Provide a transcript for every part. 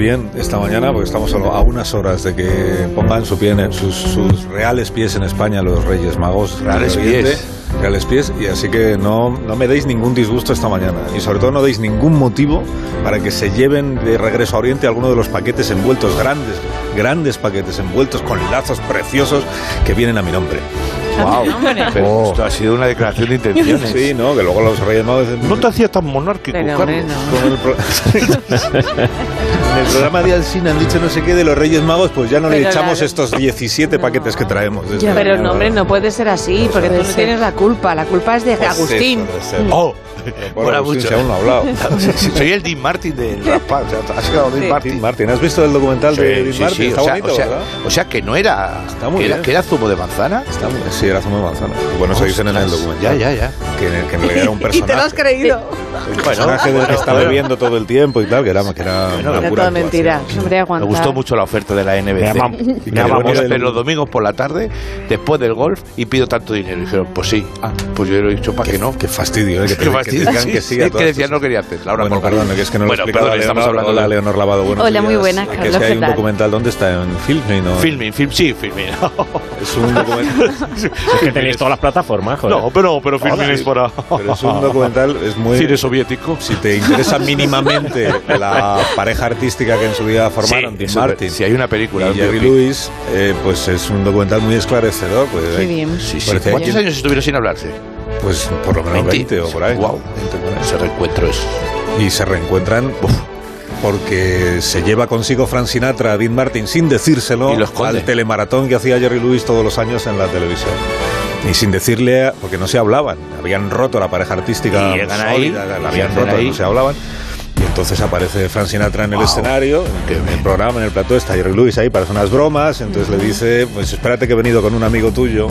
bien esta mañana porque estamos solo a unas horas de que pongan su pie en sus, sus reales pies en España los Reyes Magos. Reales pies. Reales pies. Y así que no, no me deis ningún disgusto esta mañana. Y sobre todo no deis ningún motivo para que se lleven de regreso a Oriente alguno de los paquetes envueltos, grandes, grandes paquetes envueltos con lazos preciosos que vienen a mi nombre. Wow. Oh. esto ha sido una declaración de intenciones. Sí, ¿no? Que luego los Reyes Magos... dicen, No te hacía tan monárquico, Pero, Carlos. no. Con el pro- en el programa de Alsina han dicho no sé qué de los Reyes Magos, pues ya no le Pero echamos claro. estos 17 paquetes que traemos. Ya, pero no, hombre, no puede ser así, porque tú no tienes la culpa. La culpa es de Pues Agustín. eso ser. Oh, Bueno, mucho. aún no ha hablado. Soy el Dean Martin del rapaz. O sea, has quedado Dean Sí. Martin. Dean Martin, ¿has visto el documental de Sí, Dean sí, Martin? sí, Está o sea, bonito, o sea, ¿verdad? o sea, que no era, Está muy que era, bien. que era zumo de manzana. Está muy- sí, era zumo de manzana. Bueno, se dicen en el documental. Ya, ya, ya. Que, que en realidad era un Y te lo has personaje. creído. El personaje del que está bebiendo todo el tiempo y tal, que era, que era Bueno, una Era toda mentira. Me gustó mucho la oferta de la NBC. Me Y me que lo mucho. hacer los domingos por la tarde, después del golf, y pido tanto dinero. Y dijeron, pues sí. Ah, pues yo le he dicho, ¿para Qué, que no? qué fastidio, ¿eh? Que Qué que fastidio. Sí, que sí es que decía, no quería hacer. Laura Bueno, perdón, que es que no lo Bueno, explicado perdón, estamos hablando hola, de- Leonor Lavado. buenos Hola, muy buenas, Que es Carlos, que hay ¿qué un tal? documental, ¿dónde está? ¿En Filming? ¿no? Filming, film, sí, filming. Es un documental... Es que tenéis todas las plataformas, joder. No, pero, pero filming Hola, es para... Pero es un documental, es muy... Cine soviético. Si te interesa mínimamente la pareja artística que en su día formaron, Dean eso, Martin Si hay una película. y Jerry. Lewis, eh, pues es un documental muy esclarecedor. Pues, Qué eh, bien. Sí, sí. ¿Cuántos años estuvieron sin hablarse? Pues por lo menos 20, o por ahí. Wow. 20. Ese reencuentro es... Y se reencuentran uf, porque se lleva consigo Frank Sinatra a Dean Martin sin decírselo al telemaratón que hacía Jerry Lewis todos los años en la televisión. Y sin decirle, porque no se hablaban, habían roto la pareja artística Y llegan ahí, sólida, la habían roto, ahí. no se hablaban. Y entonces aparece Frank Sinatra en el Wow. escenario, en el programa, en el plató, está Jerry Lewis ahí para hacer unas bromas, entonces le dice, pues espérate que he venido con un amigo tuyo.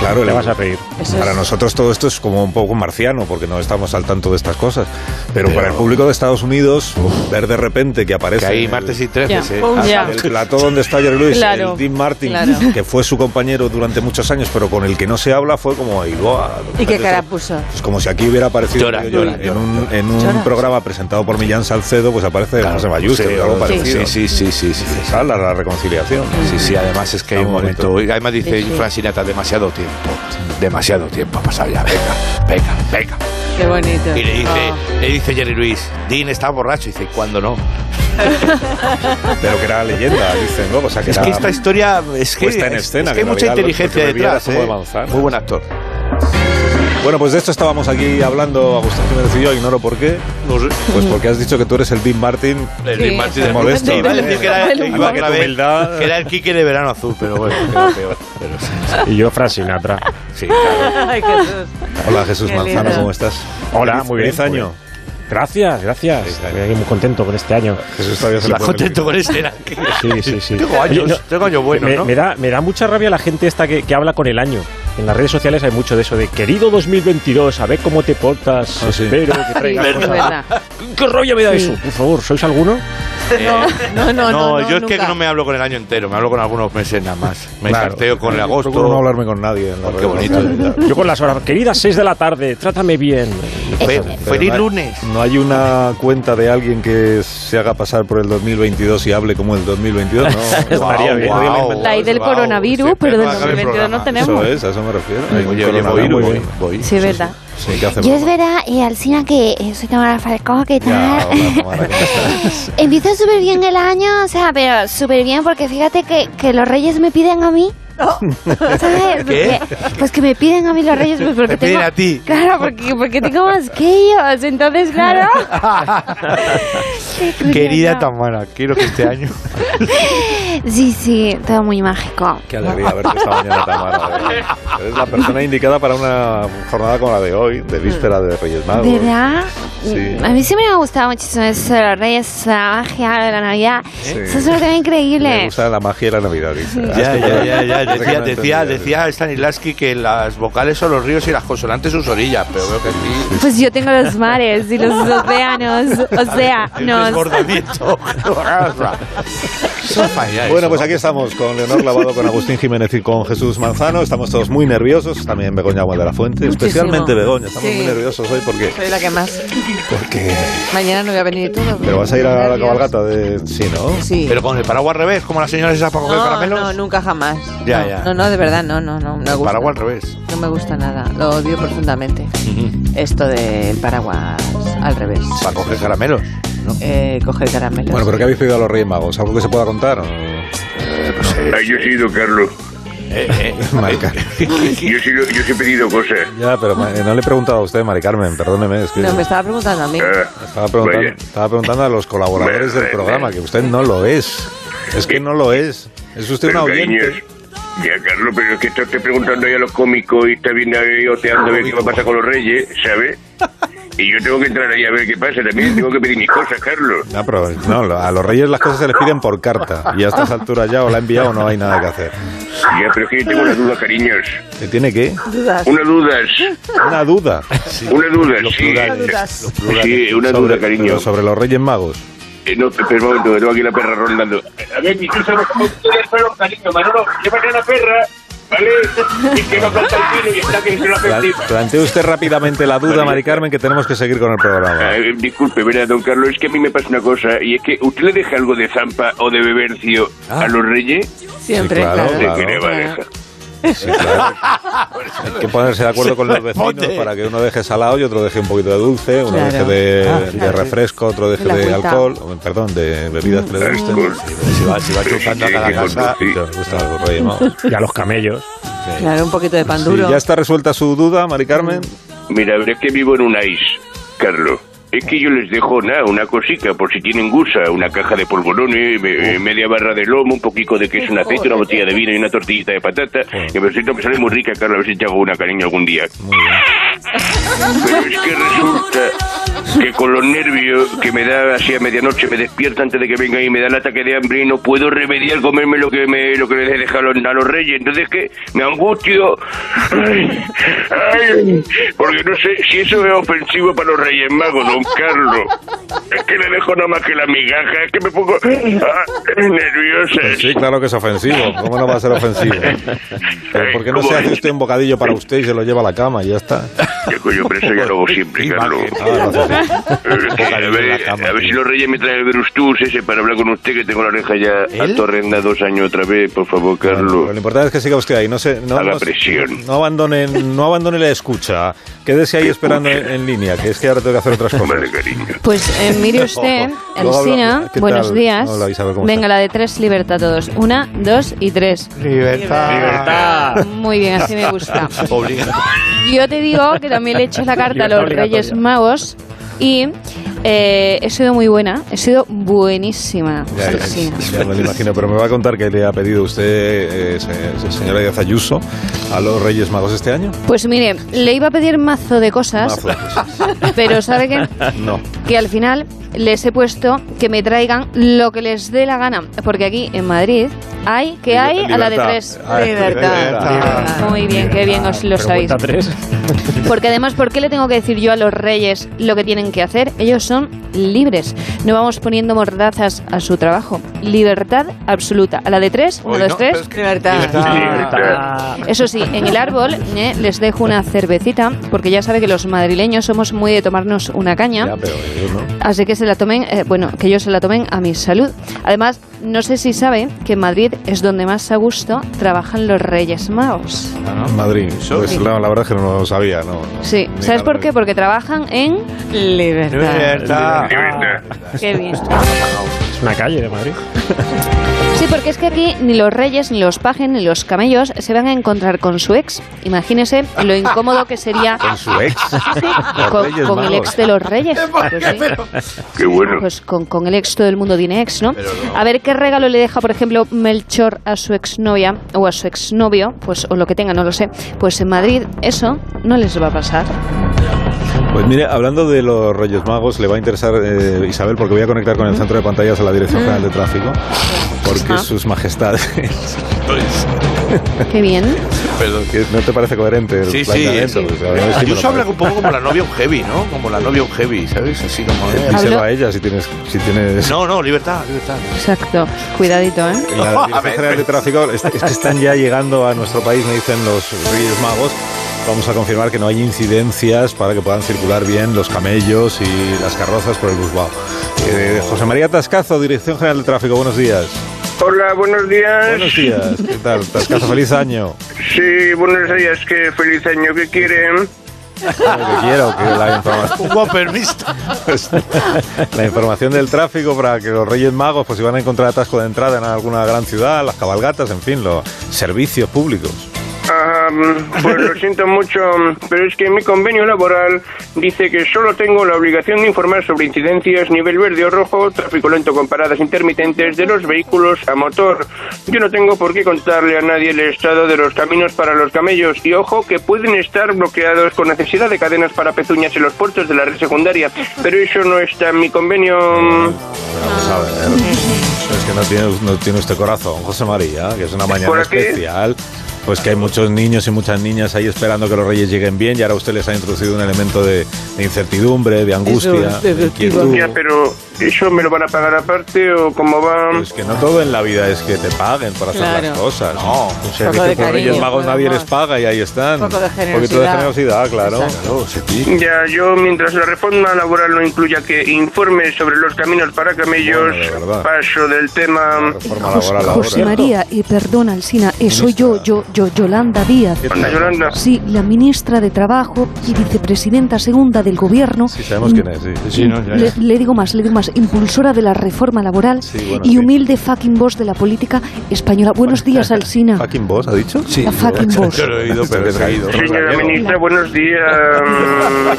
Claro, Te le- vas a. Eso para es- nosotros todo esto es como un poco marciano, porque no estamos al tanto de estas cosas. Pero, Pero- para el público de Estados Unidos, ver de repente que aparece Que el- martes y 13, Ya. ¿eh? Ah, ya. el plató donde está Jerry Lewis, Claro, el Dean Martin, claro. que fue su compañero durante muchos años, pero con el que no se habla, fue como ahí. ¿Y qué cara puso? Es como si aquí hubiera aparecido Llora, yo, llora, en llora, un, llora. en un Llora. programa presentado por Millán Salcedo, pues aparece Claro, José Mayuste, sí, o algo sí, parecido. Sí, sí, sí, sí. sí. Esa es la, la reconciliación. Sí, sí, además es que hay un momento. Además dice Sí, sí. Frank Sinatra, demasiado tiempo. Demasiado tiempo ha pasado ya. Venga, venga, venga. Qué bonito. Y le dice, Oh. le dice Jerry Luis, Dean está borracho. Y dice, ¿cuándo no? Pero que era leyenda, dicen luego. O sea, que Es era que esta historia es que, en es- escena, es que que hay mucha realidad inteligencia detrás. ¿eh? Muy buen actor. Bueno, pues de esto estábamos aquí hablando, Agustín Jiménez y yo, ignoro por qué. No sé. Pues porque has dicho que tú eres el Dean Martin. El Sí, Dean Martin sí. del Molesto. Iba a decir que era, iba a vez, Humildad. que era el Quique de verano azul, pero bueno, quedó peor. Pero sí, Y yo, Frank Sinatra. sí, claro. Ay, Jesús. Hola Jesús Qué Manzano, lindo. ¿cómo estás? Hola, Feliz- muy bien. Feliz año. Gracias, gracias. Feliz año. Estoy muy contento con este año. Jesús todavía se pone- contento con este. era? Sí, sí, sí. Tengo años, Oye, no, tengo años buenos, me, ¿no? me da, me da mucha rabia la gente esta que, que habla con el año. En las redes sociales hay mucho de eso de querido 2022, a ver cómo te portas, Ah, sí. espero que traigas es cosas". verdad. ¿Qué rollo me da Sí. eso? Por favor, ¿sois alguno? No, no, no, no, yo es que nunca. no me hablo con el año entero, me hablo con algunos meses nada más. Me Claro. carteo con el agosto. Procuro no hablarme con nadie en la Oh, qué bonito. Yo con las horas, queridas 6 de la tarde, trátame bien. Feliz lunes. No hay una cuenta de alguien que se haga pasar por el 2022 y hable como el 2022, ¿no? Estaría bien. La del coronavirus, pero del no acabe el 2022 no tenemos. Eso es, eso me refiero. Oye, oye, voy, voy, bien. voy. Sí, verdad. Sí, ¿qué hacemos? Yo es verdad, eh, Alcina, que eh, soy Tamara Falcó, ¿qué tal? Ya, hola, Tamara, ¿cómo estás? Empieza súper bien el año, o sea, pero súper bien porque fíjate que, que los reyes me piden a mí. ¿Sabes? ¿Qué? Porque- pues que me piden a mí los reyes pues porque Te piden tengo... a ti. Claro, porque, porque tengo más que ellos, entonces claro... Querida Tamara, quiero que este año. Sí, sí, todo muy mágico. Qué alegría verte esta mañana, Tamara. Eres la persona indicada para una jornada como la de hoy, de víspera de Reyes Magos. ¿Verdad? Sí. A mí siempre me ha gustado muchísimo eso de los reyes, la magia de la Navidad. Sí. Eso es lo que me Me increíble. gusta la magia y la Navidad, dice. Ya, ya, ya, ya. Parece que Decía, no decía, decía Stanislavski que las vocales son los ríos y las consonantes sus orillas, pero veo que aquí. Pues yo tengo los mares y los océanos, un océanos. desbordamiento. Bueno, pues aquí estamos con Leonor Lavado, con Agustín Jiménez y con Jesús Manzano. Estamos todos muy nerviosos, también Begoña Agua de la Fuente, Muchísimo. especialmente Begoña. Estamos Sí. muy nerviosos hoy porque Soy la que más. Porque... Mañana no voy a venir todo. Pero vas a ir a la cabalgata de... Sí, ¿no? Sí. Pero con el paraguas al revés, como las señoras esas para coger no, caramelos. no, nunca jamás. Ya, no, ya. No, no, de verdad, no, no, no. me el gusta. paraguas al revés. No me gusta nada. Lo odio profundamente. Esto del paraguas al revés. Para coger caramelos. Eh, coger caramelos. Bueno, pero ¿qué habéis pedido a los Reyes Magos? ¿Algo que se pueda contar? o? Ah, yo he sido Carlos. Mari Carmen. Yo he, sido, yo sí he pedido cosas. Ya, pero ma- no le he preguntado a usted, Mari Carmen, perdóneme. Es que No, me estaba preguntando a mí. Ah, estaba, preguntando, estaba preguntando a los colaboradores del programa, que usted no lo es. Es que no lo es. Es usted un Pero, oyente. cariños, Ya, Carlos, pero es que estoy preguntando ahí a los cómicos y está viendo ahí oteando a ver qué va a pasar con los reyes, ¿sabes? Y yo tengo que entrar ahí a ver qué pasa también. Tengo que pedir mis cosas, Carlos. No, pero no, a los Reyes las cosas se les piden por carta. Y a estas alturas ya o la ha enviado o no hay nada que hacer. Ya, pero es que yo tengo una duda, cariños. ¿Qué tiene qué? Dudas. Una duda. Una duda. Una duda, Los sí. plurales. Dudas. Los plurales. Sí, una sobre, duda, cariño. pero sobre los Reyes Magos. Eh, no, espera un momento, que tengo aquí la perra rondando. A ver, mi cosa, como ustedes fueron, cariño, Manolo, llévate a la perra, ¿vale? Y que no canta el vino y está que se lo hace encima. Plantee usted rápidamente la duda, Mari Carmen, que tenemos que seguir con el programa. Ah, eh, disculpe, verá, don Carlos, es que a mí me pasa una cosa, y es que usted le deja algo de zampa o de bebercio a los reyes, Siempre, Sí, claro, claro. ¿de claro. Sí, claro. Hay que ponerse de acuerdo con los vecinos para que uno deje salado y otro deje un poquito de dulce, uno Claro. deje de, Ah, de refresco, otro deje De alcohol, perdón, de bebidas que le gusten. Alcohol. Si va, si va chupando a cada casa. gustan los Reyes Magos. Y a los camellos. Claro, un poquito de pan Sí, duro. ya está resuelta su duda, Mari Carmen. Mira, a ver, es que vivo en un ice, Carlos. Es que yo les dejo nada, una cosica, por si tienen gusa, una caja de polvorones, me- eh, media barra de lomo, un poquito de queso, un aceite, una botella de vino y una tortillita de patata. Que me siento me sale muy rica, Carlos, a ver si te hago una cariño algún día. Pero es que resulta que con los nervios que me da así a medianoche, me despierta antes de que venga y me da el ataque de hambre y no puedo remediar comerme lo que me lo que les he dejado a los, reyes. Entonces que me angustio. Ay, ay, porque no sé si eso es ofensivo para los reyes magos, don Carlos. Es que le dejo nada más que la migaja, es que me pongo ah, nerviosa. Pues sí, claro que es ofensivo. ¿Cómo no va a ser ofensivo? Pero ¿Por qué no ¿Cómo se hace usted un bocadillo para usted y se lo lleva a la cama y ya está? Ya, coño, pero eso ya lo hago siempre, Carlos. Ah, así. Eh, A la ver, a si los reyes me traen el Verustus ese para hablar con usted, que tengo la oreja ya atorrenda dos años otra vez, por favor, Carlos. lo importante es que siga usted ahí, no se, no, no se- presión. no abandone, no abandone la escucha, quédese ahí esperando en, en línea, que es que ahora tengo que hacer otras cosas. Cariño. Pues eh, mire usted, Elsina, ¿qué buenos tal? días. Hola, Isabel, ¿cómo Venga, la de tres, libertad todos. Una, dos y tres. Libertad. Muy bien, así me gusta. Yo te digo que también le he hecho la carta a Libertad los Reyes. Magos y eh, he sido muy buena, he sido buenísima. Ya, ya, Sí. ya me lo imagino, pero me va a contar que le ha pedido usted, eh, se- señora Díaz Ayuso, a los Reyes Magos este año. Pues mire, le iba a pedir mazo de cosas, Mazo. pero ¿sabe qué? No. que al final les he puesto que me traigan lo que les dé la gana, porque aquí en Madrid hay que hay a la de Libertad. tres. Ah, Libertad. Muy bien, qué bien os lo Pero sabéis. tres. Porque además, ¿por qué le tengo que decir yo a los reyes lo que tienen que hacer? Ellos son libres. No vamos poniendo mordazas a su trabajo. Libertad absoluta. A la de tres, uno, Uy, dos, no, tres. pero es que- Libertad. Libertad. Eso sí, en el árbol eh, les dejo una cervecita, porque ya sabe que los madrileños somos muy de tomarnos una caña. Ya, pero no. Así que se la tomen, eh, bueno, que ellos se la tomen a mi salud. Además, no sé si sabe que en Madrid es donde más a gusto trabajan los Reyes Magos. Madrid. Eso. Pues la, la verdad es que no lo sabía, ¿no? Sí, Ni ¿sabes por qué? Porque trabajan en... Libertad. Libertad. Libertad. Qué bien. Es una calle de Madrid. Sí, porque es que aquí ni los reyes, ni los pajes, ni los camellos se van a encontrar con su ex. Imagínese lo incómodo que sería Con su ex. Los con, Reyes con el ex de los reyes. Pues sí. Qué bueno. Pues con, con el ex todo el mundo tiene ex, ¿no? A ver qué regalo le deja, por ejemplo, Melchor a su exnovia o a su exnovio, pues o lo que tenga, no lo sé. Pues en Madrid eso no les va a pasar. Pues mire, hablando de los Reyes Magos, le va a interesar, eh, Isabel, porque voy a conectar con el centro de pantallas a la Dirección General de Tráfico, porque Ajá. sus majestades... Qué bien. Perdón. que ¿No te parece coherente el Sí, sí, planteamiento? sí. Pues, a sí Ayuso habla un poco como la novia un heavy, ¿no? Como la novia un heavy, ¿sabes? Así como... eh. Díselo Hablo- a ella si tienes... Si tienes... No, no, libertad, libertad. Exacto. Cuidadito, ¿eh? La A Dirección ver. General de Tráfico es, es que están ya llegando a nuestro país, me dicen los Reyes Magos, vamos a confirmar que no hay incidencias para que puedan circular bien los camellos y las carrozas por el Busbao. Eh, José María Tascazo, Dirección General de Tráfico, buenos días. Hola, buenos días. Buenos días, ¿qué tal? Tascazo, feliz año. Sí, buenos días, qué feliz año que quieren. Lo que quiero, que la información, permiso. la información del tráfico para que los Reyes Magos, pues si van a encontrar atasco de entrada en alguna gran ciudad, las cabalgatas, en fin, los servicios públicos. Pues lo siento mucho, pero es que mi convenio laboral dice que solo tengo la obligación de informar sobre incidencias nivel verde o rojo, tráfico lento con paradas intermitentes de los vehículos a motor. Yo no tengo por qué contarle a nadie el estado de los caminos para los camellos y ojo que pueden estar bloqueados con necesidad de cadenas para pezuñas en los puertos de la red secundaria, pero eso no está en mi convenio. Vamos a ver. Es que no tiene, no tiene usted corazón, José María, que es una mañana ¿Por qué? Pues que hay muchos niños y muchas niñas ahí esperando que los reyes lleguen bien y ahora usted les ha introducido un elemento de, de incertidumbre, de angustia, de inquietud. Ya, pero ¿eso me lo van a pagar aparte o cómo va? Pues que no todo en la vida es que te paguen por hacer Claro. las cosas. No, un Poco servicio de por Reyes cariño, Magos nadie les paga y ahí están. Poco de Un poquito de generosidad. generosidad, claro. Claro, sí. Ya, yo mientras la reforma laboral no incluya que informe sobre los caminos para camellos, Bueno, de paso del tema. Reforma Jos- laboral José ahora. María, y perdona, Alsina, eh, soy yo, yo, yo, Yolanda Díaz. Yolanda. Sí, la ministra de Trabajo y vicepresidenta segunda del Gobierno. Sí, sabemos quién es, sí. Sí, no, ya, Le, ya. le digo más, le digo más, impulsora de la reforma laboral Sí, bueno, y sí. humilde fucking boss de la política española. Buenos días, Alsina. ¿Fucking boss ha dicho? Sí, La fucking yo- boss. Yo lo he oído, pero he traído. Señora ministra, buenos días.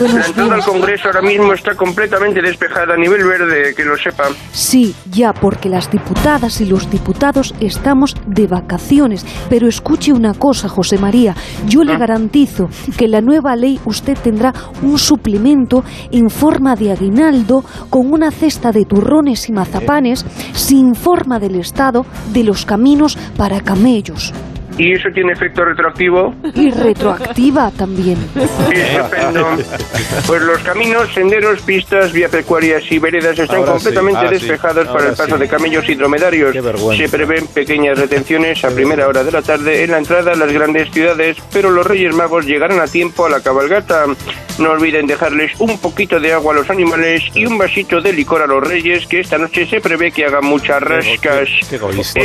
La entrada al. Congreso ahora mismo está completamente despejada a nivel verde, que lo sepa. Sí, ya, porque las diputadas y los diputados estamos de vacaciones. Pero escuche una cosa, José María. Yo le garantizo que en la nueva ley usted tendrá un suplemento en forma de aguinaldo con una cesta de turrones y mazapanes sin forma del Estado de los caminos para camellos. ¿Y eso tiene efecto retroactivo? Y retroactiva también. Estupendo. Pues los caminos, senderos, pistas, vía pecuarias y veredas están Ahora sí, completamente sí, despejados para ahora el paso sí. de camellos y dromedarios. Qué. Se prevén pequeñas retenciones a primera hora de la tarde en la entrada a las grandes ciudades, pero los Reyes Magos llegarán a tiempo a la cabalgata. No olviden dejarles un poquito de agua a los animales y un vasito de licor a los Reyes, que esta noche se prevé que hagan muchas rascas. qué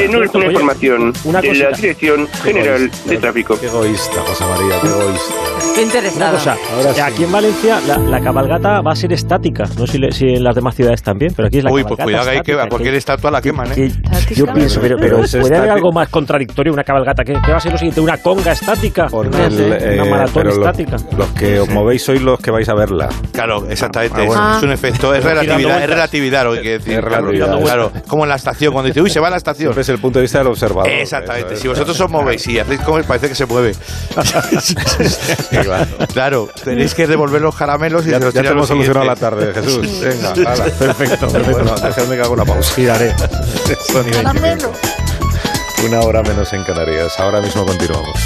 no es una Oye, información una de la. Dirección General de Tráfico. Qué egoísta, José María, qué egoísta. Qué Una interesado. cosa, Ahora sí. aquí en Valencia la, la cabalgata va a ser estática. No sé si, le- si en las demás ciudades también, pero aquí es la Uy, pues cabalgata cuidado que hay que estática, a cualquier estatua la queman, ¿eh? que- yo pienso, pero, pero es puede haber algo más contradictorio una cabalgata. ¿Qué, qué va a ser lo siguiente? ¿Una conga estática? Porque una, el, eh, una maratón pero estática. Los que os movéis sois los que vais a verla. Claro, exactamente. Ah, bueno. Es un efecto, es relatividad, es relatividad lo que hay que decir. Es relatividad. Claro, claro, como en la estación, cuando dice, uy, se va a la estación. Siempre es el punto de vista del observador. Exactamente. Eso Si vosotros os movéis y hacéis como parece que se mueve. claro. claro, tenéis que devolver los caramelos y Ya, se los ya te tiráis a hemos los solucionado la tarde, Jesús. Venga, hala. perfecto, perfecto. Bueno, dejadme que haga una pausa. Giraré. 25. Una hora menos en Canarias. Ahora mismo continuamos.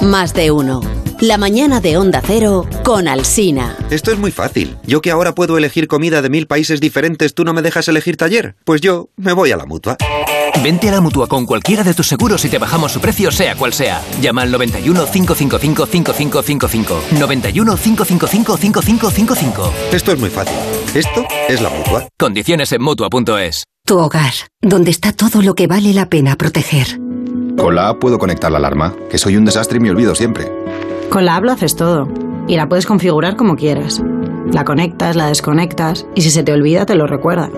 Más de uno. La mañana de Onda Cero con Alsina. Esto es muy fácil. Yo que ahora puedo elegir comida de mil países diferentes, ¿tú no me dejas elegir taller? Pues yo me voy a la mutua. Vente a la mutua con cualquiera de tus seguros y te bajamos su precio, sea cual sea. Llama al 91 555 5555. 91 555 5555. Esto es muy fácil. Esto es la mutua. Condiciones en mutua.es. Tu hogar, donde está todo lo que vale la pena proteger. Con la app puedo conectar la alarma, que soy un desastre y me olvido siempre. Con la app haces todo. Y la puedes configurar como quieras. La conectas, la desconectas y si se te olvida te lo recuerda.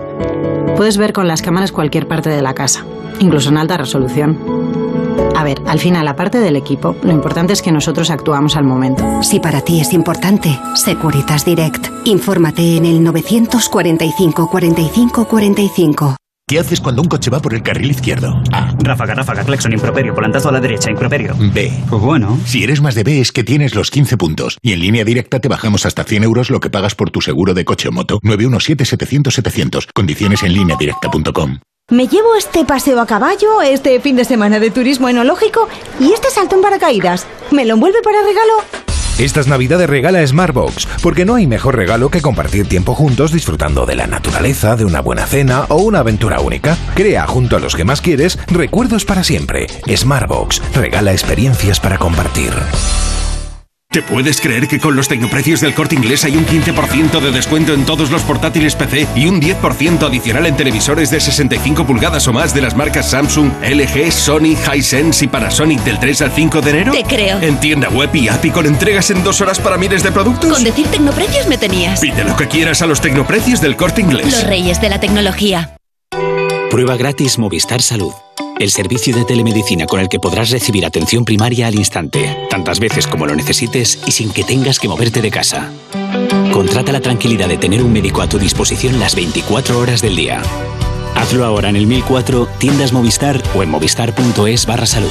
Puedes ver con las cámaras cualquier parte de la casa, incluso en alta resolución. A ver, al final, aparte del equipo, lo importante es que nosotros actuamos al momento. Si para ti es importante, Securitas Direct. Infórmate en el 945 45 45. ¿Qué haces cuando un coche va por el carril izquierdo? A. Ráfaga, ráfaga, claxon, improperio, volantazo a la derecha, improperio. B. Pues bueno. Si eres más de B es que tienes los 15 puntos. Y en línea directa te bajamos hasta 100 euros lo que pagas por tu seguro de coche o moto. 917-700-700. Condiciones en línea directa.com. Me llevo este paseo a caballo, este fin de semana de turismo enológico y este salto en paracaídas. ¿Me lo envuelve para regalo? Estas navidades regala Smartbox, porque no hay mejor regalo que compartir tiempo juntos disfrutando de la naturaleza, de una buena cena o una aventura única. Crea junto a los que más quieres recuerdos para siempre. Smartbox regala experiencias para compartir. ¿Te puedes creer que con los tecnoprecios del corte inglés hay un 15% de descuento en todos los portátiles PC y un 10% adicional en televisores de 65 pulgadas o más de las marcas Samsung, LG, Sony, Hisense y Panasonic del 3 al 5 de enero? Te creo. En tienda web y app y con entregas en dos horas para miles de productos. Con decir tecnoprecios me tenías. Pide lo que quieras a los tecnoprecios del corte inglés. Los reyes de la tecnología. Prueba gratis Movistar Salud. El servicio de telemedicina con el que podrás recibir atención primaria al instante, tantas veces como lo necesites y sin que tengas que moverte de casa. Contrata la tranquilidad de tener un médico a tu disposición las 24 horas del día. Hazlo ahora en el 1004, tiendas Movistar o en movistar.es barra salud.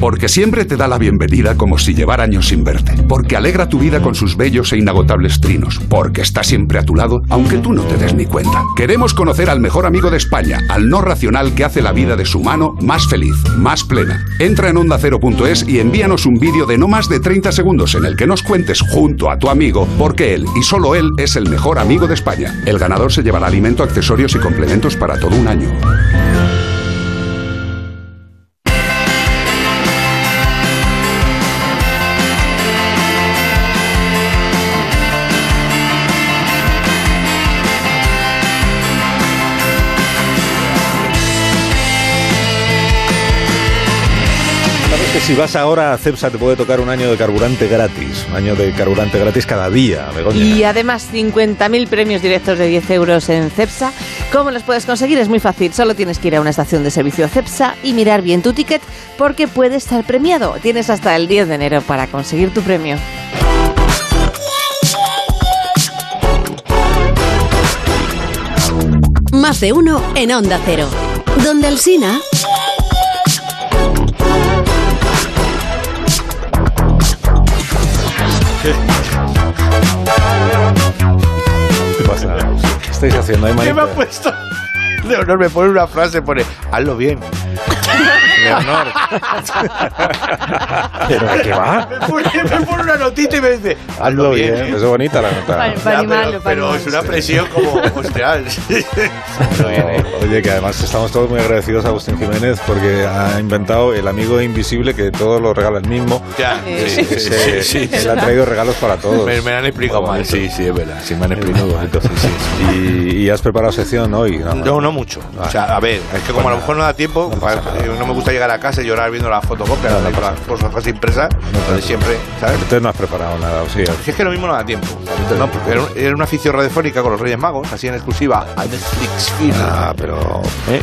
Porque siempre te da la bienvenida como si llevara años sin verte. Porque alegra tu vida con sus bellos e inagotables trinos. Porque está siempre a tu lado, aunque tú no te des ni cuenta. Queremos conocer al mejor amigo de España, al no racional que hace la vida de su mano más feliz, más plena. Entra en ondacero.es y envíanos un vídeo de no más de 30 segundos en el que nos cuentes junto a tu amigo por qué él y solo él es el mejor amigo de España. El ganador se llevará alimento, accesorios y complementos para todo un año. Si vas ahora a Cepsa te puede tocar un año de carburante gratis? Un año de carburante gratis cada día, Begoña. Y además 50.000 premios directos de 10 euros en CEPSA. ¿Cómo los puedes conseguir? Es muy fácil. Solo tienes que ir a una estación de servicio CEPSA y mirar bien tu ticket porque puede estar premiado. Tienes hasta el 10 de enero para conseguir tu premio. Más de uno en Onda Cero. Donde el ¿Qué pasa? ¿Qué estáis haciendo ¿Qué me ha puesto? Leonor me pone una frase, pone, hazlo bien. Leonor. ¿Pero de qué va? Me pone, me pone una notita y me dice, hazlo bien. bien. Es bonita la nota. Para- para Ya, animarlo, pero, para pero es una presión como, hostia. Oye, que además estamos todos muy agradecidos a Agustín Jiménez porque ha inventado el amigo invisible que todo lo regala el mismo. Ya, sí, sí, sí, sí. Él ha traído regalos para todos. Me, me han explicado mal, sí, sí, es verdad. Sí, me han explicado. bonito, sí, sí. Y, y has preparado sección hoy. No, no mucho. O sea, a ver, es que como a lo mejor no da tiempo, eh, no me gusta llegar a casa y llorar viendo la fotocopia, No, no las cosas impresas, siempre, ¿sabes? Entonces no has preparado nada, o sí. Si es que lo mismo no da tiempo. No, porque era, un- era una afición radiofónica con los Reyes Magos, así en exclusiva a Netflix Film. Ah, pero. ¿Eh?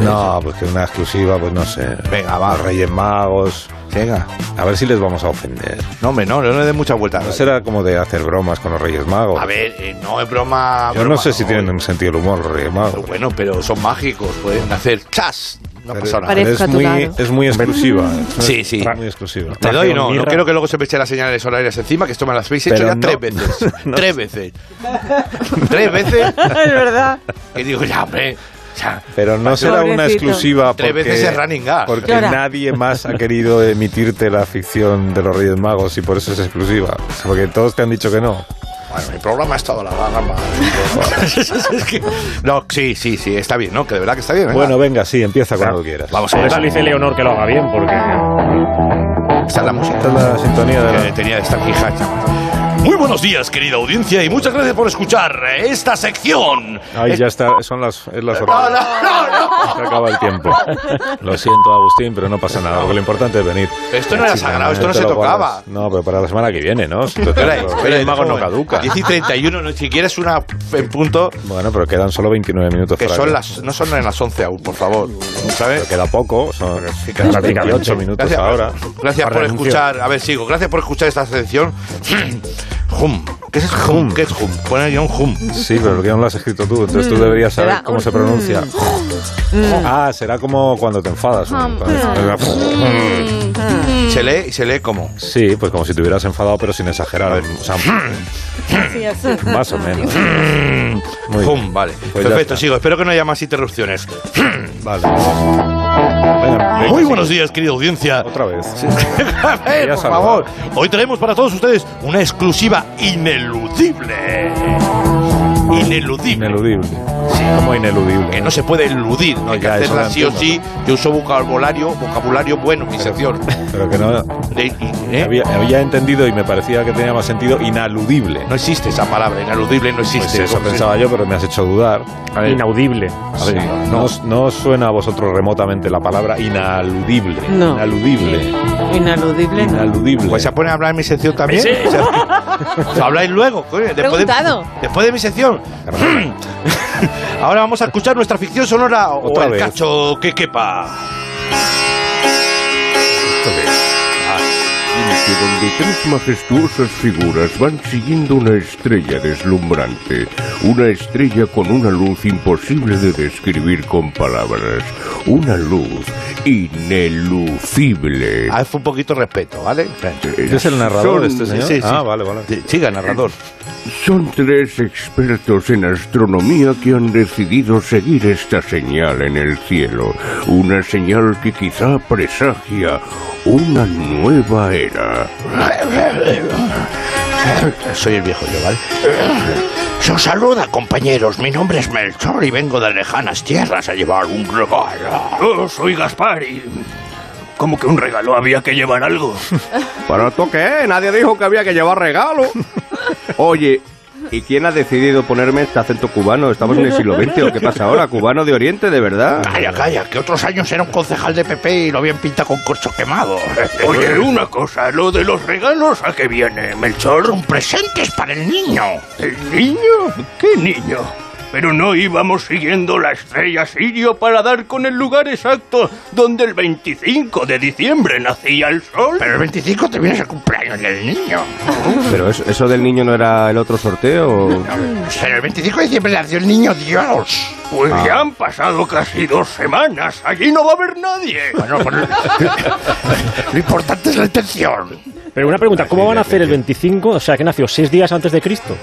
No, pues que una exclusiva, pues no sé. Venga, va. Los Reyes Magos. Venga. A ver si les vamos a ofender. No, hombre, no, no le dé muchas vueltas. No será como de hacer bromas con los Reyes Magos. A ver, eh, no es broma. Yo no sé si tienen un sentido del humor los Reyes Magos. Bueno, pero son mágicos, pueden hacer chas. No pasa nada. Es muy, es muy exclusiva. Sí, sí. Muy exclusiva. Te doy, no, no quiero que luego se me echen las señales horarias encima, que esto me las habéis hecho Pero ya no. tres veces. No. Tres veces. tres veces. es verdad. Y digo, ya, hombre. Pero no será una exclusiva Tres porque, veces es running porque nadie más ha querido emitirte la ficción de los Reyes Magos y por eso es exclusiva. Porque todos te han dicho que no. Bueno, mi programa ha estado la gama. No, sí, sí, sí, está bien, ¿no? Que de verdad que está bien. venga. Bueno, venga, sí, empieza cuando quieras. Vamos a ver. dice Leonor que lo haga bien, porque... Esta es la música. Esta es la sintonía de la- que tenía esta fijacha. Muy buenos días, querida audiencia, y muchas gracias por escuchar esta sección. Ahí ya está, son las, es las No, no, no, Se acaba el tiempo. Lo siento, Agustín, pero no pasa nada, porque lo importante es venir. Esto no era sagrado, esto no se tocaba. No, pero para la semana que viene, ¿no? Reyes Magos no caduca. 10 y 31, no, si quieres una en punto, Bueno, pero quedan solo 29 minutos que son las, no son en las 11 aún, por favor. ¿Sabes? Pero queda poco, son prácticamente 28 minutos Gracias, ahora. Gracias por el escuchar, a ver, sigo, gracias por escuchar esta sección. 봄 ¿Qué es hum? ¿Qué es hum? Pone un hum. Sí, pero el guion lo has escrito tú, entonces tú deberías saber cómo se pronuncia. Mm. Ah, será como cuando te enfadas. Se lee, se lee como. Sí, pues como si te hubieras enfadado, pero sin exagerar. O sea, Sí, así. más o menos. Muy Hum, vale. Pues Perfecto, sigo. Espero que no haya más interrupciones. Vale. Venga, venga, Muy sí. buenos días, querida audiencia. Otra vez. A ver, Quería por favor. Hoy tenemos para todos ustedes una exclusiva ineludible. Ineludible. Ineludible. Sí, como ineludible. Que no se puede eludir. Hay que hacerla sí o sí. Yo uso vocabulario, vocabulario bueno en mi sección. Pero que no. De- ¿eh? Había, había entendido y me parecía que tenía más sentido inaludible. No existe esa palabra, ineludible no Pues existe. eso pensaba yo, pero me has hecho dudar. Inaudible. A ver, no, no suena a vosotros remotamente la palabra inaludible. No. Inaludible. Inaludible, no. Inaludible. Pues se pone a hablar en mi sección también. Sí. O sea, os habláis luego, coño, después de, después de mi sección. Ahora vamos a escuchar nuestra ficción sonora o Otra el vez. cacho que quepa. que donde tres majestuosas figuras van siguiendo una estrella deslumbrante, una estrella con una luz imposible de describir con palabras, una luz inelucible. Haz un poquito de respeto, ¿vale? ¿Es el narrador Son- este señor? sí, sí. Ah, vale, vale. Siga, narrador. Son tres expertos en astronomía que han decidido seguir esta señal en el cielo, una señal que quizá presagia una nueva era. Soy el viejo yo, ¿vale? Se os saluda, compañeros. Mi nombre es Melchor y vengo de lejanas tierras a llevar un regalo. Yo soy Gaspar y... ¿Cómo que un regalo? ¿Había que llevar algo? ¿Pero esto qué? Nadie dijo que había que llevar regalo. Oye, ¿y quién ha decidido ponerme este acento cubano? ¿Estamos en el siglo XX o qué pasa ahora? ¿Cubano de Oriente, de verdad? Calla, calla, que otros años era un concejal de PP y lo habían pintado con corcho quemado. Oye, una cosa, lo de los regalos, ¿a qué viene, Melchor? Son presentes para el niño. ¿El niño? ¿Qué niño? Pero no íbamos siguiendo la estrella Sirio para dar con el lugar exacto donde el 25 de diciembre nacía el sol. Pero el 25 también es el cumpleaños del niño. ¿Pero eso, eso del niño no era el otro sorteo? Pero el 25 de diciembre nació el niño Dios. Pues Ah. ya han pasado casi dos semanas. Allí no va a haber nadie. Bueno, pues, lo importante es la intención. Pero una pregunta, ¿cómo van a hacer el 25? O sea, que nació seis días antes de Cristo.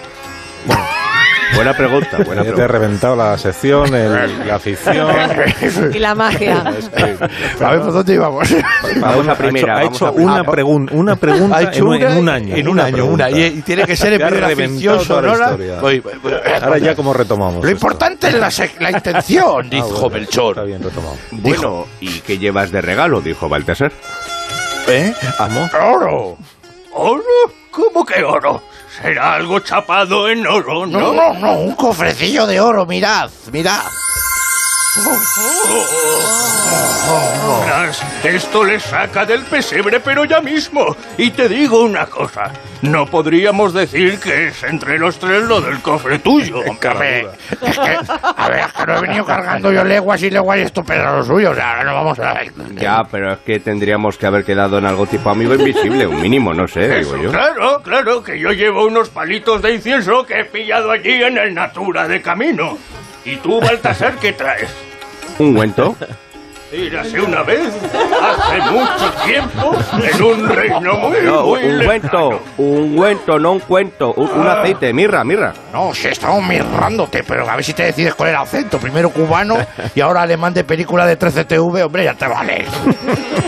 Buena pregunta, buena Ya te he pregunta. reventado la sección, el- la ficción. Y la magia. A ver, ¿por dónde íbamos? Vamos a primera. Ha hecho, una, pregun- una pregunta Ha hecho en, un- una en un año. En un año, una. pregunta. Y, y tiene que ser en primera la sonora. Voy, voy, voy. Ahora ya cómo retomamos. Lo esto? importante es la, se- la intención, Ah, dijo bueno, Melchor. Está bien retomado. Bueno, ¿y qué llevas de regalo? Dijo Baltasar. ¿Eh? ¿Cómo? ¡Oro! ¿Oro? ¿Cómo que oro? ¿Será algo chapado en oro, no? No, no, no, un cofrecillo de oro, mirad, mirad. Verás, Esto le saca del pesebre, pero ya mismo. Y te digo una cosa. No podríamos decir que es entre los tres lo del cofre tuyo. A ver, es que, a ver, es que no he venido cargando yo leguas y leguas y esto pero lo suyo. O sea, ahora no vamos a... Ya, pero es que tendríamos que haber quedado en algo tipo amigo invisible, un mínimo, no sé, digo yo. Claro, claro, que yo llevo unos palitos de incienso que he pillado allí en el Natura de camino. ¿Y tú, Baltasar, qué traes? ¿Un cuento? Érase una vez, hace mucho tiempo, en un reino muy, No, muy un cuento, un cuento, no un cuento, un, un Ah. aceite, mirra, mirra. No, si estamos mirrándote, pero a ver si te decides cuál era el acento. Primero cubano y ahora alemán de película de 13TV. Hombre, ya te vale.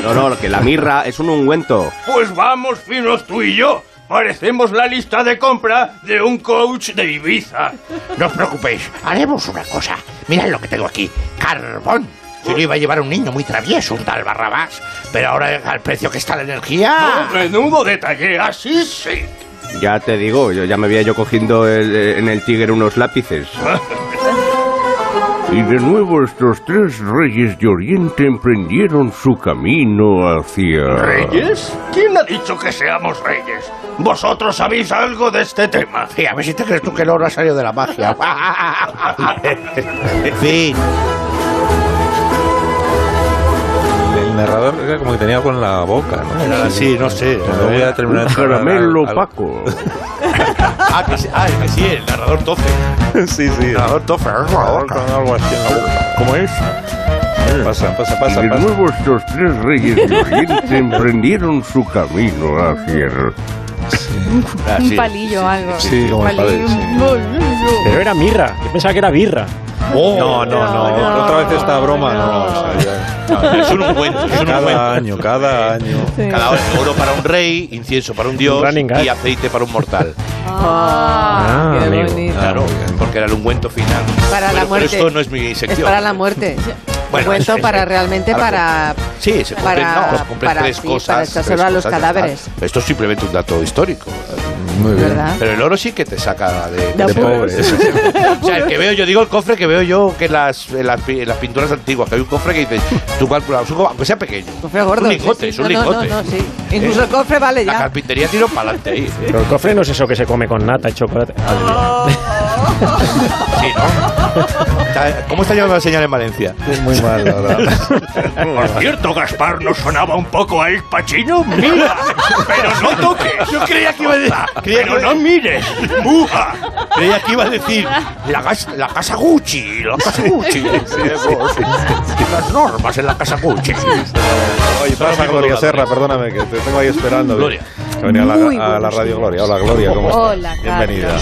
No, no, que la mirra es un ungüento. Pues vamos, finos tú y yo. Parecemos la lista de compra de un coach de Ibiza. No os preocupéis, haremos una cosa. Mirad lo que tengo aquí: carbón. Yo lo iba a llevar un niño muy travieso, un tal Barrabás. Pero ahora, al precio que está la energía. Oh, menudo detalle, así sí. Ya te digo, yo ya me había yo cogiendo el- en el tigre unos lápices. Y de nuevo estos tres reyes de Oriente emprendieron su camino hacia... ¿Reyes? ¿Quién ha dicho que seamos reyes? ¿Vosotros sabéis algo de este tema? Sí, a ver si te crees tú que el oro ha salido de la magia. en fin. Narrador era como que tenía algo en la boca, ¿no? Era así, no sé. No voy a terminar de Caramelo Paco. Ah, que sí, ah, que sí, el narrador tofe. Sí, sí. El narrador tofe. Con algo así en la boca. ¿Cómo es? Pasa, pasa, pasa, Y de pasa. nuevo estos tres reyes de Oriente emprendieron su camino hacia el... Ah, Un sí. palillo o algo. Sí, como el padre, sí. Pero era mirra. Yo pensaba que era birra. No, no, no, Otra vez esta broma, no. o sea, ya- No, es un ungüento, es un Cada ungüento. año, cada año. Cada hora, oro para un rey, incienso para un dios y aceite para un mortal. Ah, qué amigo. bonito. Claro, porque era el ungüento final. Para Pero- la muerte. Pero esto no es mi Es sección. para la muerte. Bueno, Cuento es- es- para realmente para Sí, se compren, para- no, se compren para- tres sí, cosas. para echárselo tres a los cosas, cadáveres. ah, Esto es simplemente un dato histórico. Muy bien. ¿verdad? Pero el oro sí que te saca de, De pobres. o sea, el que veo, yo digo el cofre que veo yo que en las, en las, pi- en las pinturas antiguas, que hay un cofre que dices, tú calculas, un co- aunque sea pequeño. Cofre gordo. Un sí, lingote, sí. es un No, no, lingote. No, no, sí. Incluso el cofre vale La ya. carpintería tiro para adelante ahí. Pero el cofre no es eso que se come con nata y chocolate. Sí, ¿no? ¿Cómo está llevando la señal en Valencia? Muy mal, la verdad. Por cierto, Gaspar, ¿no sonaba un poco a El Pacino? ¡Mira! ¡Pero no toques! Yo creía que iba a decir. creía ¡Pero que- no mires! ¡Uja! Creía que iba a decir la, gas- la casa Gucci, la casa Gucci. Las normas en la casa Gucci. Oye, pasa Gloria Serra, perdóname, que te tengo ahí esperando. Gloria. Que a la, a la radio. Gloria. Hola, Gloria, ¿cómo estás? Hola, Bienvenida.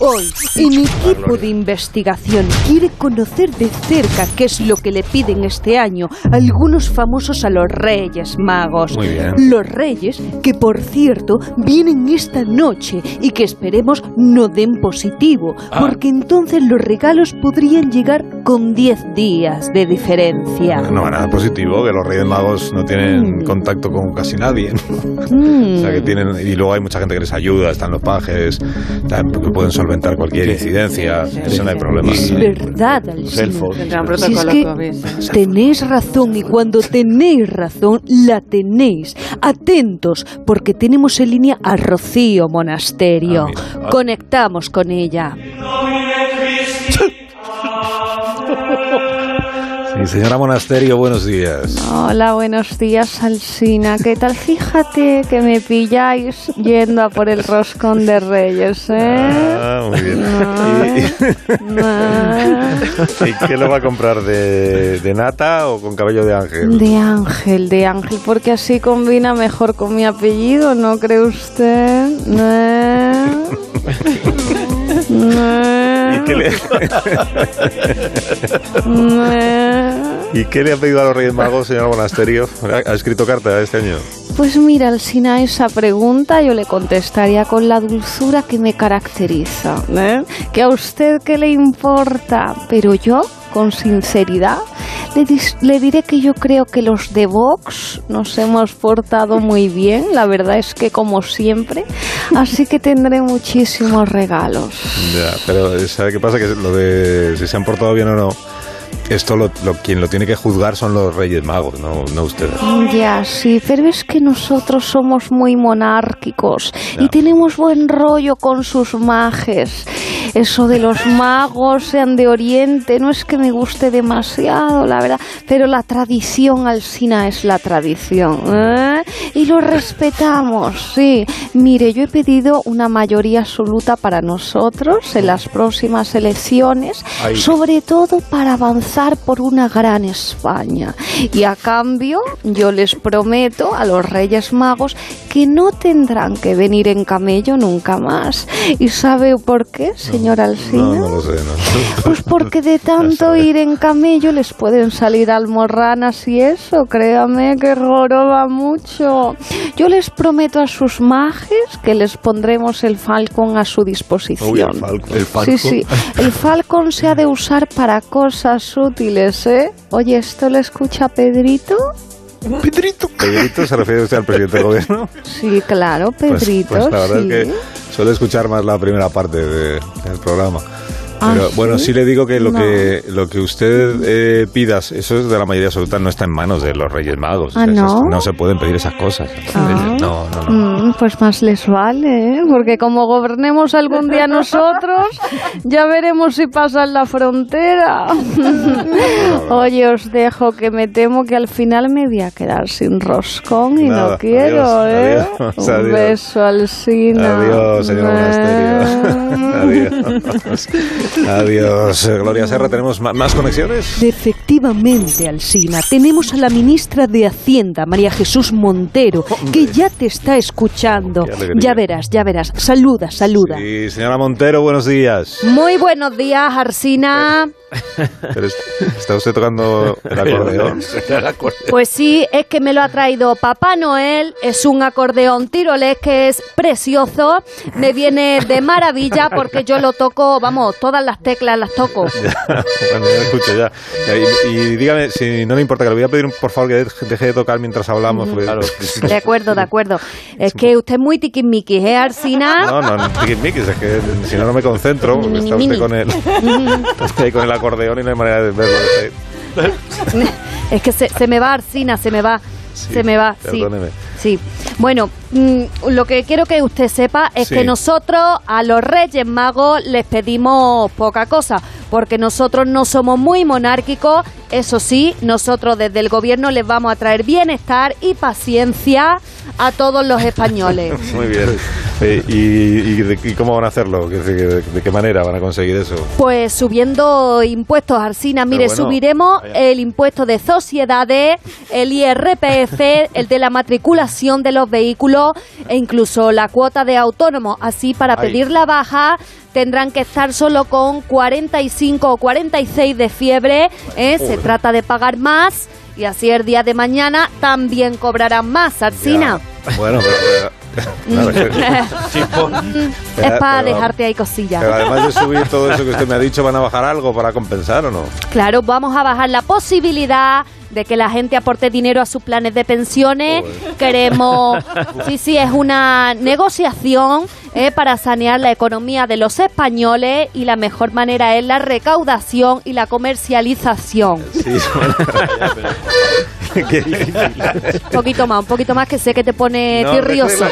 Hoy, el equipo de investigación quiere conocer de cerca qué es lo que le piden este año algunos famosos a los Reyes Magos. Muy bien. Los Reyes, que por cierto vienen esta noche y que esperemos no den positivo, Ah. porque entonces los regalos podrían llegar con 10 días de diferencia. No, nada positivo, que los Reyes Magos no tienen contacto con casi nadie. Mm. Sea, que tienen, y luego hay mucha gente que les ayuda, están los pajes, que pueden solventar cualquier incidencia, eso no hay problema. Es verdad, Alsina. elfos. Si es que sí. tenéis razón y cuando tenéis razón, la tenéis. Atentos, porque tenemos en línea a Rocío Monasterio. Ah, mira. Conectamos con ella. Sí, señora Monasterio, buenos días. Hola, buenos días, Alsina. ¿Qué tal? Fíjate que me pilláis yendo a por el roscón de Reyes, ¿eh? Ah, muy bien. ¿Y, y qué lo va a comprar? ¿De, de nata o con cabello de ángel? De Ángel, de Ángel, porque así combina mejor con mi apellido, ¿no cree usted? ¿No? ¿No? ¿Y qué le. ¿Y qué le ha pedido a los Reyes Magos, señora Monasterio? ¿Ha escrito carta este año? Pues mira, Alsina, a esa pregunta yo le contestaría con la dulzura que me caracteriza. ¿eh? Que a usted qué le importa, pero yo, con sinceridad, le, le diré que yo creo que los de Vox nos hemos portado muy bien, la verdad es que como siempre, así que tendré muchísimos regalos. Pero ¿sabe qué pasa? Que lo de si se han portado bien o no, esto lo, lo- quien lo tiene que juzgar son los Reyes Magos, no, no ustedes. Ya, sí, pero es que nosotros somos muy monárquicos y tenemos buen rollo con sus majes. Eso de los magos sean de Oriente no es que me guste demasiado, la verdad, pero la tradición alsina es la tradición. ¿eh? Y lo respetamos, sí. Mire, yo he pedido una mayoría absoluta para nosotros en las próximas elecciones, Ay. sobre todo para avanzar por una gran España. Y a cambio, yo les prometo a los Reyes Magos que no tendrán que venir en camello nunca más. ¿Y sabe por qué, señor Alsina? No, no lo sé, no. Pues porque de tanto ir en camello les pueden salir almorranas y eso, créame que joroba mucho. Yo les prometo a sus majes que les pondremos el falcón a su disposición. Uy, el falco. El falco. Sí, sí. El falcón se ha de usar para cosas útiles, ¿eh? Oye, ¿esto lo escucha Pedrito? Pedrito. ¿Pedrito se refiere usted al presidente del gobierno? Sí, claro, Pues- Pedrito. Pues, la verdad sí. es que suele escuchar más la primera parte de- del programa. ¿Ah, Pero bueno, sí? le digo que lo No. que lo que usted eh, pida, eso es de la mayoría absoluta, no está en manos de los Reyes Magos. Ah, Esas- ¿no? se pueden pedir esas cosas. Ah. No, no, no. Mm, pues más les vale, ¿eh? porque como gobernemos algún día nosotros, ya veremos si pasan la frontera. Oye, os dejo que me temo que al final me voy a quedar sin roscón y Nada, no quiero, adiós, ¿eh? adiós, Un adiós. beso al Sina. Adiós, señor Monasterio. Adiós. Adiós. Eh, Gloria Serra, ¿tenemos más conexiones? Efectivamente, Alsina, tenemos a la ministra de Hacienda, María Jesús Montero, que ya te está escuchando. Ya verás, ya verás. Saluda, saluda. Y señora Montero, buenos días. Muy buenos días, Arsina. Pero es- ¿Está usted tocando el acordeón? Pues sí, es que me lo ha traído Papá Noel. Es un acordeón tirolés que es precioso. Me viene de maravilla porque yo lo toco, vamos, todas las teclas las toco. bueno, ya escucho ya. Y, y dígame, si no le importa, que le voy a pedir por favor que deje- de tocar mientras hablamos. porque- De acuerdo, de acuerdo. Es que usted es muy tiquismiquis, ¿eh, Arsina? No, no, no, tiquismiquis, es que si no, no me concentro, porque está usted con el, está usted ahí con el acordeón y no hay manera de verlo. Es que se, se me va Arsina, se me va. se me va, sí. Perdóneme. Sí. Bueno, mm, lo que quiero que usted sepa es Sí. que nosotros a los Reyes Magos les pedimos poca cosa, porque nosotros no somos muy monárquicos, eso sí, nosotros desde el gobierno les vamos a traer bienestar y paciencia a todos los españoles. Muy bien. Eh, ¿Y, y de- y cómo van a hacerlo? ¿De, de- de qué manera van a conseguir eso? Pues subiendo impuestos, Arsina. Mire, bueno, subiremos el impuesto de sociedades, el IRPF, el de la matriculación de los vehículos e incluso la cuota de autónomos. Así, para pedir la baja tendrán que estar solo con 45 o 46 de fiebre. ¿eh? Se trata de pagar más y así el día de mañana también cobrarán más, Arsina. Bueno, pero... pero- claro, es para dejarte ahí cosillas. pero además de subir todo eso que usted me ha dicho, ¿van a bajar algo para compensar o no? Claro, vamos a bajar la posibilidad de que la gente aporte dinero a sus planes de pensiones. Queremos, sí, sí, es una negociación eh, para sanear la economía de los españoles y la mejor manera es la recaudación y la comercialización. Sí, bueno, Un poquito más, un poquito más que sé que te pone No, tirrioso. la-.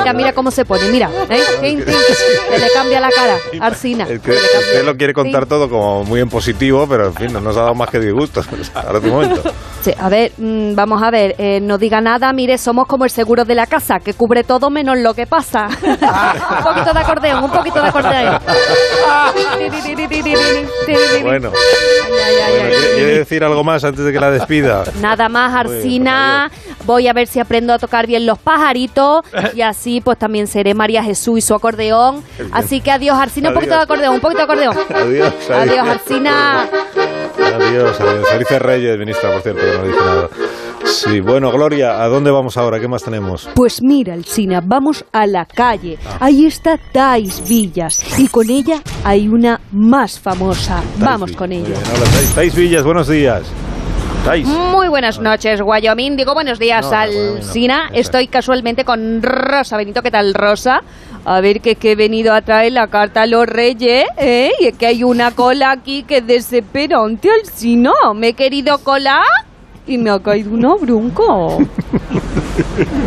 Mira, mira cómo se pone, mira. ¿eh? Tin, que le cambia la cara, Arsina. Es que usted lo quiere contar todo como muy en positivo, pero en fin, no nos ha dado más que disgustos. Ahora tu momento. Sí, a ver, mm, vamos a ver, eh, no diga nada, mire, somos como el seguro de la casa, que cubre todo menos lo que pasa. un poquito de acordeón, un poquito de acordeón. Bueno, bueno, ¿quiere- ¿quiere decir algo más antes de que la despida? Nada más, Arsina. Voy a ver si aprendo a tocar bien los pajaritos y así pues también seré María Jesús y su acordeón. Así que adiós, Arsina, un poquito de Adiós. acordeón, un poquito de acordeón. Adiós, adiós. Adiós, Arsina. Adiós, adiós. Felices Reyes, ministra, por cierto, que no dije nada. Sí, bueno, Gloria, ¿a dónde vamos ahora? ¿Qué más tenemos? Pues mira, Alsina, vamos a la calle. Ahí está Tais Villas y con ella hay una más famosa. Vamos con ella. Tais Villas, buenos días. Muy buenas noches, Wyoming. Digo buenos días, No, Alsina. Estoy casualmente con Rosa Benito. ¿Qué tal, Rosa? A ver, que, que he venido a traer la carta a los reyes, ¿eh? Y es que hay una cola aquí que es desesperante, Alsina. Me he querido colar y me ha caído una bronco.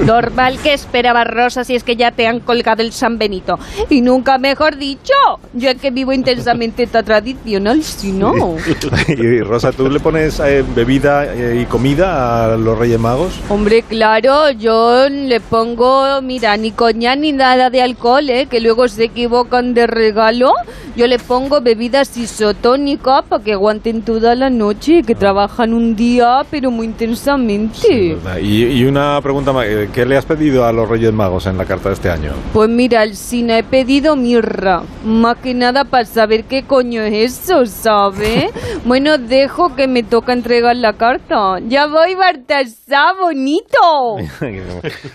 Normal que esperaba Rosa si es que ya te han colgado el San Benito. Y nunca mejor dicho. Yo es que vivo intensamente esta tradicional, si no. y Rosa, ¿tú le pones eh, bebida eh, y comida a los Reyes Magos? Hombre, claro, yo le pongo, mira, ni coñac ni nada de alcohol, ¿eh? que luego se equivocan de regalo. Yo le pongo bebidas isotónicas para que aguanten toda la noche, que trabajan un día, pero muy intensamente. Y, y una pregunta más, eh, ¿qué le has pedido a los Reyes Magos en la carta de este año? Pues mira, Alcina, he pedido mirra. Más que nada para saber qué coño es eso, ¿sabe? bueno, dejo que me toca entregar la carta. Ya voy, Bartasá, bonito.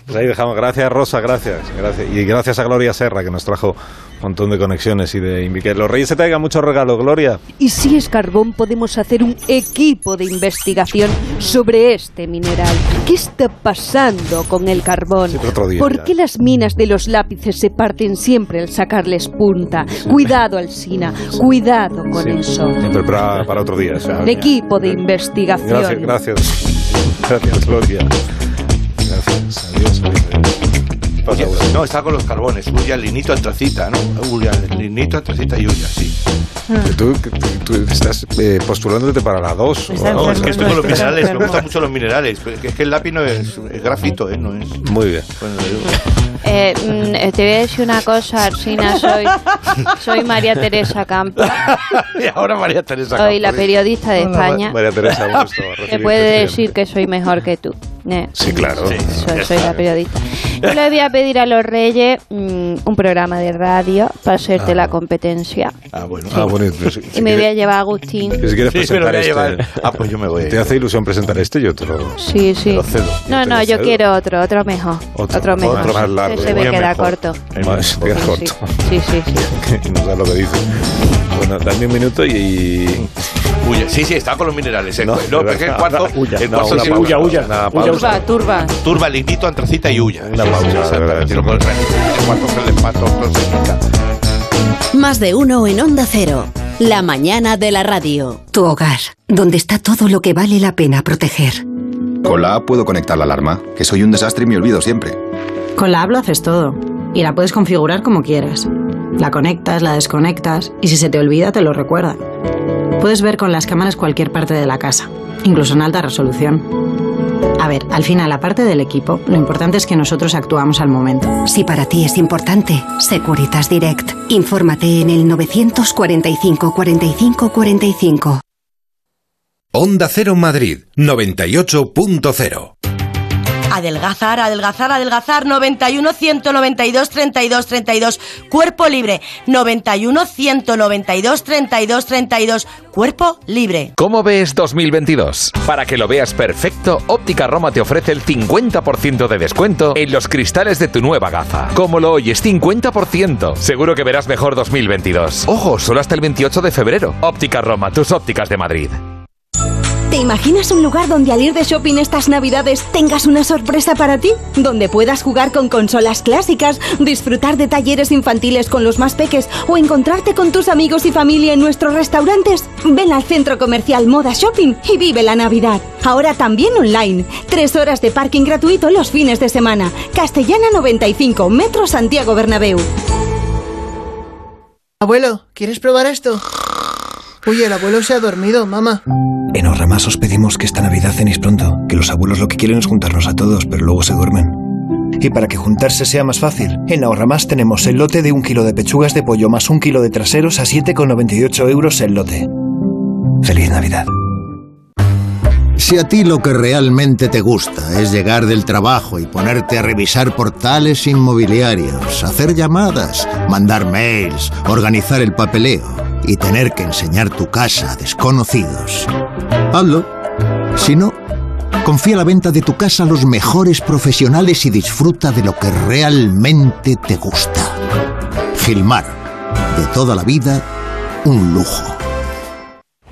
Pues ahí dejamos. Gracias, Rosa, gracias, gracias. Y gracias a Gloria Serra, que nos trajo un montón de conexiones y de que los Reyes se traigan muchos regalos, Gloria. Y si es carbón, podemos hacer un equipo de investigación sobre este mineral. ¿Qué está pasando jugando con el carbón. día ¿Por qué las minas de los lápices se parten siempre al sacarles punta? Cuidado, Alsina, cuidado con eso. Siempre para, para otro día. o sea, equipo de investigación. Gracias, gracias. Gracias, Gloria. Gracias. Adiós. ¿Qué pasa? No, está con los carbones. Ulla, linito, antracita, ¿no? Ulla, linito, antracita y Ulla, sí. Tú, tú- tú estás eh, postulándote para la 2. No, es que estoy con los minerales, me gustan mucho los minerales. Es que el lápiz no es, es grafito, ¿eh? No es. Muy bien. Bueno, Eh, mm, eh, te voy a decir una cosa, Arsina, soy, soy María Teresa Campos, y ahora María Teresa. soy la periodista de Hola, España. María Teresa, un gusto Te puede decir que soy mejor que tú. Eh, Sí, claro. soy, soy la periodista. Yo le voy a pedir a los reyes mm, un programa de radio para hacerte Ah. la competencia. Ah, bueno. Ah, bueno, pues, si, Y me voy a llevar a Agustín. si quieres Sí, presentar este. Ah, pues yo me voy. ¿Te hace ilusión presentar este? Yo te lo. Sí, sí. lo cedo. No, no, yo cedo. quiero otro, otro mejor. Otro, Otro mejor. otro más largo. Ese me Muy queda mejor. corto. Más, te queda Sí, corto. Sí, sí, sí. no sabes lo que dice. Bueno, dame un minuto y. Ulla, sí, sí, está con los minerales. ¿eh? No, No, pero es que el cuarto. Ulla, el no, cuarto una sí, una pausa. Turba, turba. Turba, lignito, antracita y Ulla. Una pausa, el el cuarto quita. Más de uno en Onda Cero. La mañana de la radio. Tu hogar, donde está todo lo que vale la pena proteger. Con la app puedo conectar la alarma, que soy un desastre y me olvido siempre. Con la app lo haces todo. Y la puedes configurar como quieras. La conectas, la desconectas y si se te olvida te lo recuerda. Puedes ver con las cámaras cualquier parte de la casa, incluso en alta resolución. A ver, al final, aparte del equipo, lo importante es que nosotros actuamos al momento. Si para ti es importante, Securitas Direct. Infórmate en el 945 45 45. Onda Cero Madrid 98.0 Adelgazar, adelgazar, adelgazar. 91 192 32 32. Cuerpo libre. 91 192 32 32. Cuerpo libre. ¿Cómo ves 2022? Para que lo veas perfecto, Óptica Roma te ofrece el 50% de descuento en los cristales de tu nueva gafa. ¿Cómo lo oyes? 50%. Seguro que verás mejor 2022. Ojo, solo hasta el 28 de febrero. Óptica Roma, tus ópticas de Madrid. ¿Te imaginas un lugar donde al ir de shopping estas navidades tengas una sorpresa para ti? Donde puedas jugar con consolas clásicas, disfrutar de talleres infantiles con los más peques o encontrarte con tus amigos y familia en nuestros restaurantes. Ven al centro comercial Moda Shopping y vive la Navidad. Ahora también online. Tres horas de parking gratuito los fines de semana. Castellana 95, Metro Santiago Bernabéu. Abuelo, ¿quieres probar esto? Uy, el abuelo se ha dormido, mamá. En Ahorramás os pedimos que esta Navidad cenéis pronto, que los abuelos lo que quieren es juntarnos a todos, pero luego se duermen. Y para que juntarse sea más fácil, en Ahorramás tenemos el lote de un kilo de pechugas de pollo más un kilo de traseros a 7,98 euros el lote. ¡Feliz Navidad! Si a ti lo que realmente te gusta es llegar del trabajo y ponerte a revisar portales inmobiliarios, hacer llamadas, mandar mails, organizar el papeleo y tener que enseñar tu casa a desconocidos, hazlo. Si no, confía la venta de tu casa a los mejores profesionales y disfruta de lo que realmente te gusta. Gilmar, de toda la vida, un lujo.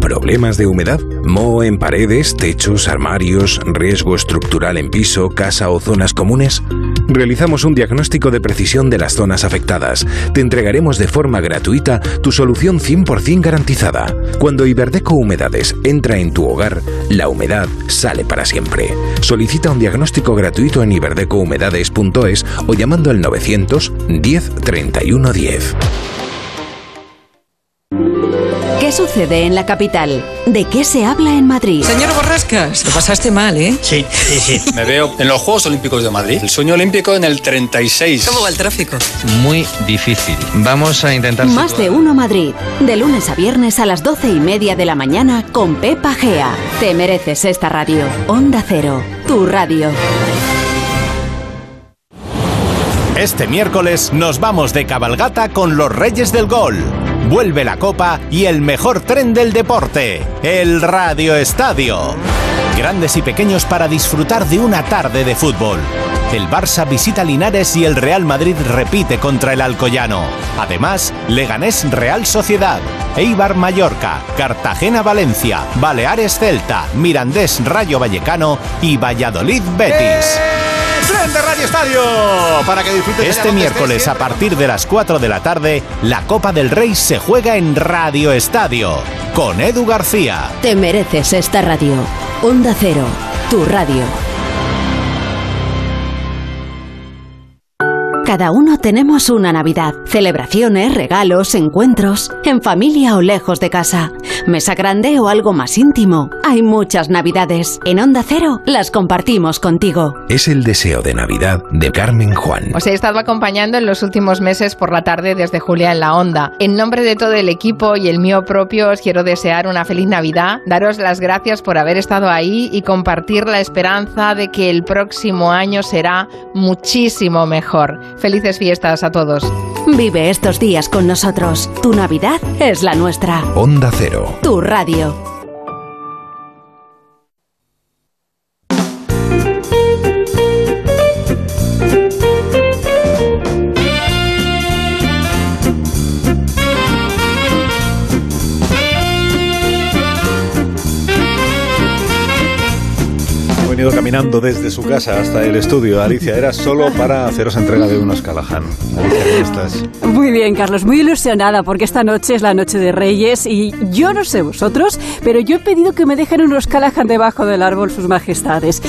¿Problemas de humedad? ¿Moho en paredes, techos, armarios, riesgo estructural en piso, casa o zonas comunes? Realizamos un diagnóstico de precisión de las zonas afectadas. Te entregaremos de forma gratuita tu solución 100% garantizada. Cuando Iberdeco Humedades entra en tu hogar, la humedad sale para siempre. Solicita un diagnóstico gratuito en iberdecohumedades.es o llamando al 900 10 31 10. ¿Qué sucede en la capital? ¿De qué se habla en Madrid? Señor Borrascas, lo pasaste mal, ¿eh? Sí, sí, sí. Me veo en los Juegos Olímpicos de Madrid. El sueño olímpico en el 36. ¿Cómo va el tráfico? Muy difícil. Vamos a intentar... Más de uno Madrid. De lunes a viernes a las doce y media de la mañana con Pepa Gea. Te mereces esta radio. Onda Cero. Tu radio. Este miércoles nos vamos de cabalgata con los Reyes del Gol. Vuelve la Copa y el mejor tren del deporte, el Radio Estadio. Grandes y pequeños para disfrutar de una tarde de fútbol. El Barça visita Linares y el Real Madrid repite contra el Alcoyano. Además, Leganés Real Sociedad, Eibar Mallorca, Cartagena Valencia, Baleares Celta, Mirandés Rayo Vallecano y Valladolid Betis. ¡Tren de Radio Estadio! Para que disfrutes Este miércoles a partir de las 4 de la tarde, la Copa del Rey se juega en Radio Estadio con Edu García. Te mereces esta radio. Onda Cero. Tu radio. Cada uno tenemos una Navidad. Celebraciones, regalos, encuentros, en familia o lejos de casa. Mesa grande o algo más íntimo. Hay muchas Navidades. En Onda Cero las compartimos contigo. Es el deseo de Navidad de Carmen Juan. Os he estado acompañando en los últimos meses por la tarde desde Julia en la Onda. En nombre de todo el equipo y el mío propio os quiero desear una feliz Navidad, daros las gracias por haber estado ahí y compartir la esperanza de que el próximo año será muchísimo mejor. Felices fiestas a todos. Vive estos días con nosotros. Tu Navidad es la nuestra. Onda Cero. Tu radio. Caminando desde su casa hasta el estudio. Alicia, era solo para haceros entrega de unos Callahan. Alicia, ¿cómo estás? Muy bien, Carlos, muy ilusionada porque esta noche es la noche de Reyes y yo no sé vosotros, pero yo he pedido que me dejen unos Callahan debajo del árbol sus majestades.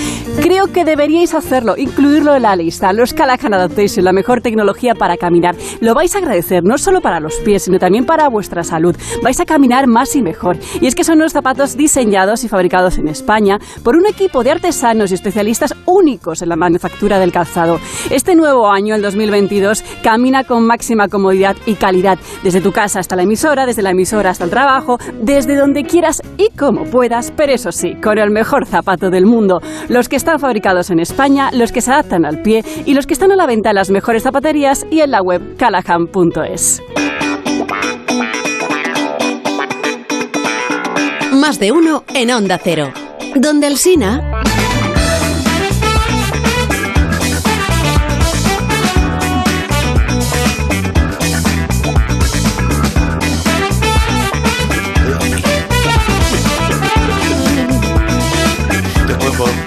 Creo que deberíais hacerlo, incluirlo en la lista. Los Callahan Adaptation, la mejor tecnología para caminar. Lo vais a agradecer no solo para los pies, sino también para vuestra salud. Vais a caminar más y mejor. Y es que son unos zapatos diseñados y fabricados en España por un equipo de artesanos y especialistas únicos en la manufactura del calzado. Este nuevo año, el 2022, camina con máxima comodidad y calidad. Desde tu casa hasta la emisora, desde la emisora hasta el trabajo, desde donde quieras y como puedas, pero eso sí, con el mejor zapato del mundo. Los que están fabricados en España, los que se adaptan al pie y los que están a la venta en las mejores zapaterías y en la web callahan.es. Más de uno en Onda Cero. Donde el Sina.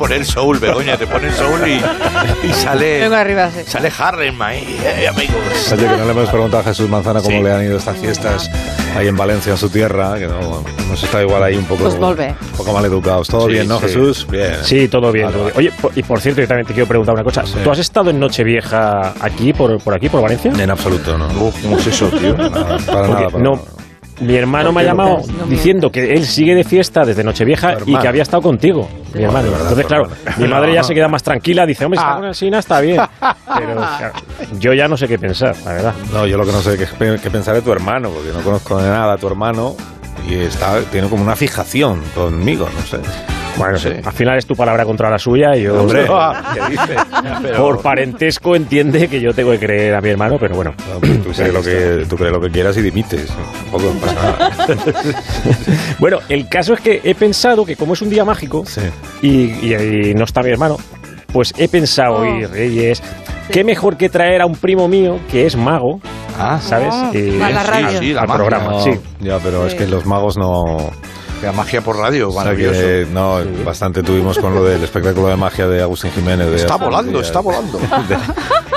Poner soul, Begoña, te pones soul y, y sale. Vengo arriba, sí. Sale Harlem ahí, eh, amigos. Oye, que no le hemos preguntado a Jesús Manzana cómo Sí. le han ido estas fiestas ahí en Valencia, en su tierra, que no, nos está igual ahí un poco, Pues volve. un poco mal educados. ¿Todo Sí, bien, no, sí. Jesús? Bien. Sí, todo bien. Vale, todo bien. Oye, por- y por cierto, yo también te quiero preguntar una cosa. ¿Tú has estado en Nochevieja aquí, por, por aquí, por Valencia? En absoluto, no. ¿Cómo es eso, tío? Para nada, para Porque nada, para no, nada. Mi hermano ¿Por me ha llamado No, diciendo que él sigue de fiesta desde Nochevieja y que había estado contigo, mi hermano. verdad, Entonces, claro, mi madre ya se queda más tranquila, dice, hombre, Ah. está está bien. Pero claro, yo ya no sé qué pensar, la verdad. No, yo lo que no sé es qué, qué pensar de tu hermano, porque no conozco de nada a tu hermano y está, tiene como una fijación conmigo, no sé. Bueno, al final es tu palabra contra la suya y yo... Hombre, ¿qué dices? Pero- Por parentesco entiende que yo tengo que creer a mi hermano, pero bueno. Tú crees, lo que, tú crees lo que quieras y dimites. Tampoco pasa nada. Bueno, el caso es que he pensado que como es un día mágico y, y- y no está mi hermano, pues he pensado, Oh. y Reyes, qué mejor que traer a un primo mío que es mago, ¿sabes? Oh, Y- a la radio. al, programa, No, sí. Ya, pero es Sí. que los magos no. La magia por radio, O sea maravilloso. que, no, bastante tuvimos con lo del espectáculo de magia de Agustín Jiménez. de Está volando, días. está volando.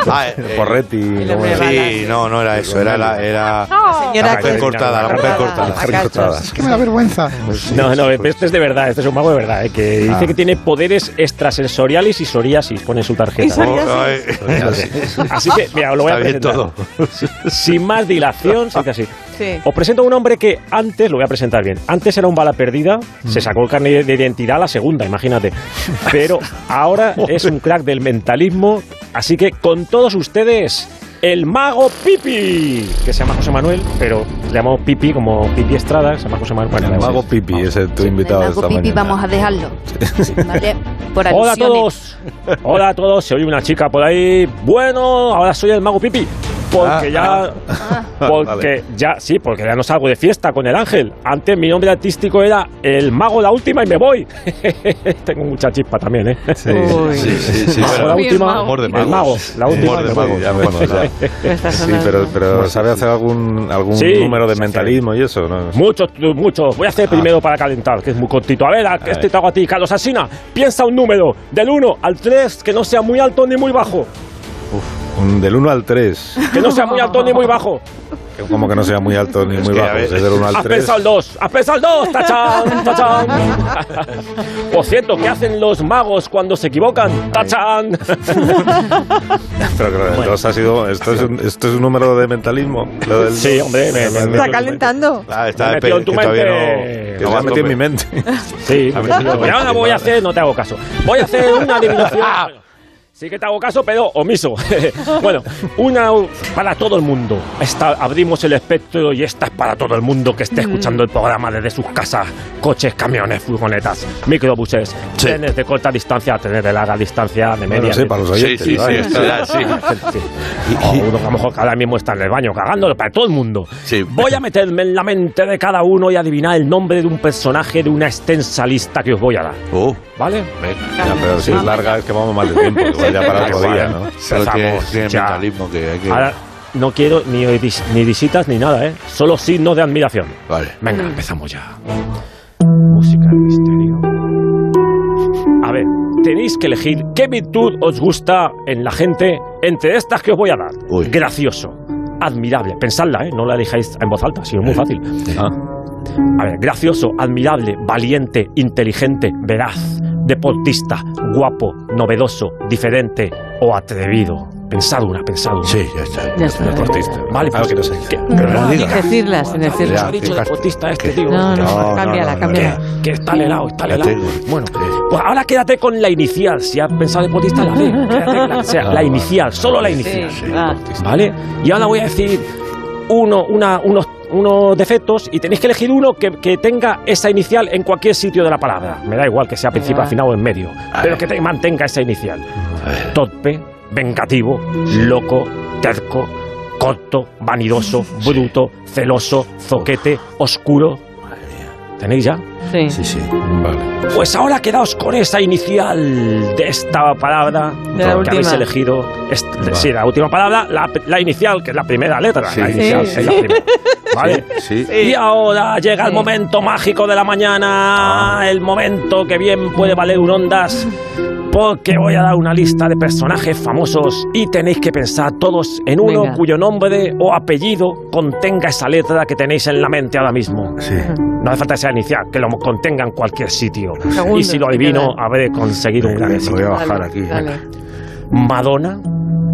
Ah, eh, Porretti. ¿cómo era? Sí, no, no era eso, era la, era señora la cortada, la mujer cortada. La mujer cortada. Es que me da vergüenza. No, no, este es de verdad, este es un mago de verdad, eh, que dice Ah. que tiene poderes extrasensoriales y psoriasis, pone en su tarjeta. Oh, ay. Así que, mira, lo voy a presentar. todo. Sin más dilación, se dice así. Sí. Os presento a un hombre que antes, lo voy a presentar bien, antes era un bala perdida, Mm. se sacó el carnet de identidad a la segunda, imagínate. Pero ahora es un crack del mentalismo, así que con todos ustedes, el mago Pipi, que se llama José Manuel, pero le llamamos Pipi como Pipi Estrada, se llama José Manuel. Bueno, El mago Pipi es el tu invitado de esta Mago Pipi, mañana. vamos a dejarlo. ¿Vale? Por Hola a todos, hola a todos, se oye una chica por ahí. Bueno, ahora soy el mago Pipi. Porque Ah, ya, porque ya, sí, porque ya no salgo de fiesta con el ángel. Antes mi nombre artístico era el mago la última y me voy. Tengo mucha chispa también, ¿eh? Sí, sí, sí, sí, Mago, pero- la última, Humor de el mago, la última de. Ya me conozco. Sí, pero, pero ¿sabe hacer algún, algún Sí, número de sí, mentalismo y eso? ¿no? Muchos, muchos. Voy a hacer primero para calentar, que es muy cortito. A ver, a- este te hago a ti, Carlos Asina. Piensa un número del 1 al 3 que no sea muy alto ni muy bajo. Un del 1 al 3. Que no sea muy alto ni muy bajo. Como que no sea muy alto ni muy que, a bajo. ver, Es del 1 al Has 3. pensado el 2, has pensado el 2, tachán, tachán. Por cierto, ¿qué hacen los magos cuando se equivocan? Tachán. Pero claro, el 2 ha sido. Esto es, un, esto es un número de mentalismo. Lo del Sí, hombre, me- me- Está calentando. Ah, está Me metió en tu que mente. no. Que lo ha metido en mi mente. Sí, me Y ahora voy a hacer, no te hago caso. Voy a hacer una adivinación. Sí que te hago caso, pero omiso. bueno, una para todo el mundo. Esta, abrimos el espectro y esta es para todo el mundo que esté escuchando el programa desde sus casas. Coches, camiones, furgonetas, microbuses, trenes de corta distancia, trenes de larga distancia, de media. Bueno, sí, para los oyentes, Sí, sí, sí, está- sí. Sí. A lo mejor ahora mismo está en el baño cagándolo para todo el mundo. Sí. Voy a meterme en la mente de cada uno y adivinar el nombre de un personaje de una extensa lista que os voy a dar. Oh, ¿Vale? Ya, pero si es larga, es que vamos mal de tiempo. Igual ya para otro día, ¿no? pero tiene, Empezamos tiene ya. mentalismo que hay que. Ahora no quiero ni, vis- ni visitas ni nada, ¿eh? Solo signos de admiración. Vale. Venga, empezamos ya. Música de misterio. A ver, tenéis que elegir qué virtud os gusta en la gente entre estas que os voy a dar. Uy. Gracioso, admirable. Pensadla, ¿eh? No la elijáis en voz alta, si es muy fácil. Ah. A ver, gracioso, admirable, valiente, inteligente, veraz, deportista, guapo, novedoso, diferente o atrevido. Pensad una, pensad una. Sí, ya está. Ya está. Deportista. Vale, pues, que no sé. que- Pero no digas. decirlas, sin ¿Qué decirlas. ha dicho deportista este, tío? No, no, No, cámbiala, no, no, cámbiala. no. Que está helado, está helado. Bueno, pues ahora quédate con la inicial. Si has pensado deportista, la D. Quédate con la, o sea, la inicial, solo la inicial. Sí, va. ¿Vale? Y ahora voy a decir uno, una, unos, unos defectos y tenéis que elegir uno que, que tenga esa inicial en cualquier sitio de la palabra. Me da igual que sea principio, al final o en medio. pero que te mantenga esa inicial. Torpe, vengativo, loco, terco, corto, vanidoso, bruto, celoso, zoquete, oscuro. ¿Tenéis ya? Sí. Sí, sí. Vale. Pues ahora quedaos con esa inicial de esta palabra De la que última. habéis elegido. Est- Sí, la última palabra, la, la inicial, que es la primera letra. Sí. La inicial Sí. es la primera. ¿Vale? Sí. Y ahora llega el momento mágico de la mañana, Ah. el momento que bien puede valer un ondas, porque voy a dar una lista de personajes famosos y tenéis que pensar todos en uno Venga. cuyo nombre o apellido contenga esa letra que tenéis en la mente ahora mismo. Sí. No hace falta que sea inicial, que lo contenga en cualquier sitio. Segundo, y si lo adivino, habré conseguido un gran éxito. voy a bajar Dale, aquí. dale. Madonna,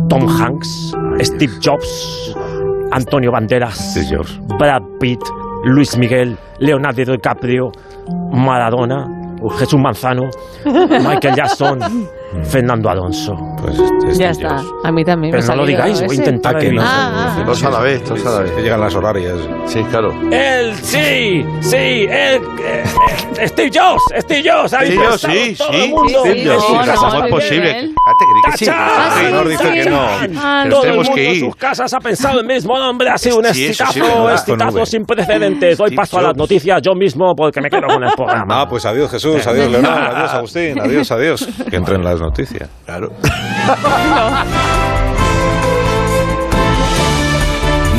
Tom Hanks, Steve Jobs, Antonio Banderas. Brad Pitt, Luis Miguel, Leonardo DiCaprio, Maradona, Jesús Manzano, Michael Jackson, Fernando Alonso. Pues este- Ya este está. Dios. A mí también me Pero no lo digáis, voy a intentar Ah, que no. adivinar. Ah, ah, Dos a la vez, dos a la vez. Que llegan las horarias. Sí, claro. Él, sí, sí, él, eh, Steve Jobs, Steve Jobs, Sí, yo, pensado sí, todo sí. el mundo. Steve Jobs, sí, casas ¿Cómo es posible? Fíjate, que sí. Dice que no. El tenemos que ir. sus casas ha pensado el mismo nombre, ha sido un exitazo, exitazo sin precedentes. Doy Steve paso a las Jobs. noticias yo mismo porque me quedo con el programa. Ah, pues adiós Jesús, adiós Leonardo, adiós Agustín, adiós, adiós. Que entren las noticias. Claro.